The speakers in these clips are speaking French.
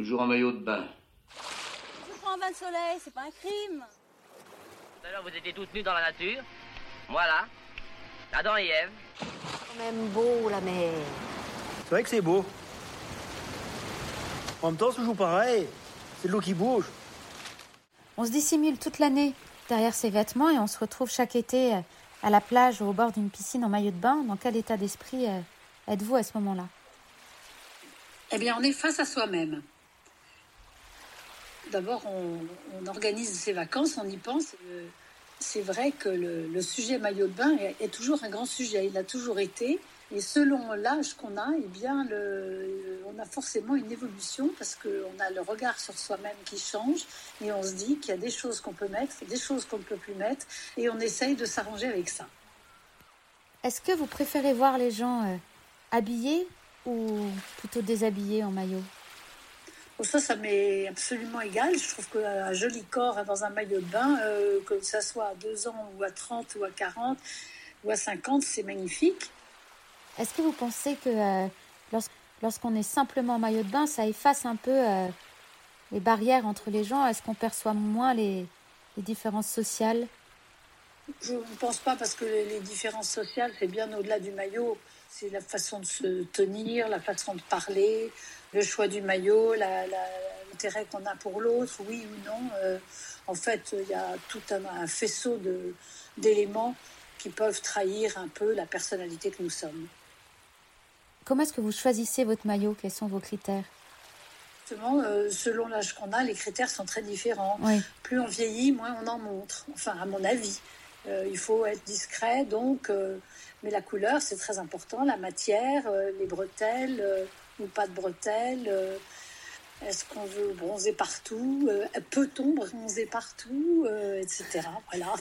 Toujours en maillot de bain. Je prends un bain de soleil, c'est pas un crime. Tout à l'heure, vous étiez toutes nues dans la nature. Voilà. Adam et Ève. quand même beau la mer. C'est vrai que c'est beau. En même temps, c'est toujours pareil. C'est de l'eau qui bouge. On se dissimule toute l'année derrière ses vêtements et on se retrouve chaque été euh, à la plage ou au bord d'une piscine en maillot de bain. Dans quel état d'esprit euh, êtes-vous à ce moment-là? Eh bien, on est face à soi-même. D'abord, on, organise ses vacances, on y pense. Euh, C'est vrai que le, sujet maillot de bain est, toujours un grand sujet. Il a toujours été. Et selon l'âge qu'on a, eh bien, on a forcément une évolution parce qu'on a le regard sur soi-même qui change et on se dit qu'il y a des choses qu'on peut mettre, des choses qu'on ne peut plus mettre et on essaye de s'arranger avec ça. Est-ce que vous préférez voir les gens euh, habillés ou plutôt déshabillés en maillot? Bon, ça, ça m'est absolument égal. Je trouve qu'un joli corps dans un maillot de bain, euh, que ça soit à 2 ans ou à 30 ou à 40 ou à 50, c'est magnifique. Est-ce que vous pensez que euh, lors- lorsqu'on est simplement en maillot de bain, ça efface un peu euh, les barrières entre les gens? Est-ce qu'on perçoit moins les différences sociales? Je ne pense pas parce que les les différences sociales, c'est bien au-delà du maillot. C'est la façon de se tenir, la façon de parler, le choix du maillot, l'intérêt qu'on a pour l'autre, oui ou non. Euh, en fait, il y a tout un, un faisceau d'éléments qui peuvent trahir un peu la personnalité que nous sommes. Comment est-ce que vous choisissez votre maillot? Quels sont vos critères? Justement, euh, selon l'âge qu'on a, les critères sont très différents. Oui. Plus on vieillit, moins on en montre. Enfin, à mon avis. Euh, il faut être discret, donc. euh, mais la couleur, c'est très important. La matière, euh, les bretelles ou pas de bretelles. Est-ce qu'on veut bronzer partout Peut-on bronzer partout Etc. Voilà.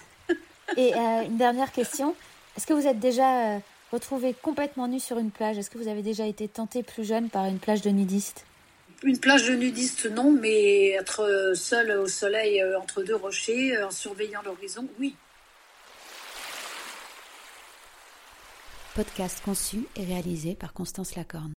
Et une dernière question. Est-ce que vous êtes déjà retrouvé complètement nu sur une plage? Est-ce que vous avez déjà été tenté plus jeune par une plage de nudistes? Une plage de nudistes, non, mais être seul au soleil entre deux rochers, en surveillant l'horizon, oui. Podcast conçu et réalisé par Constance Lacorne.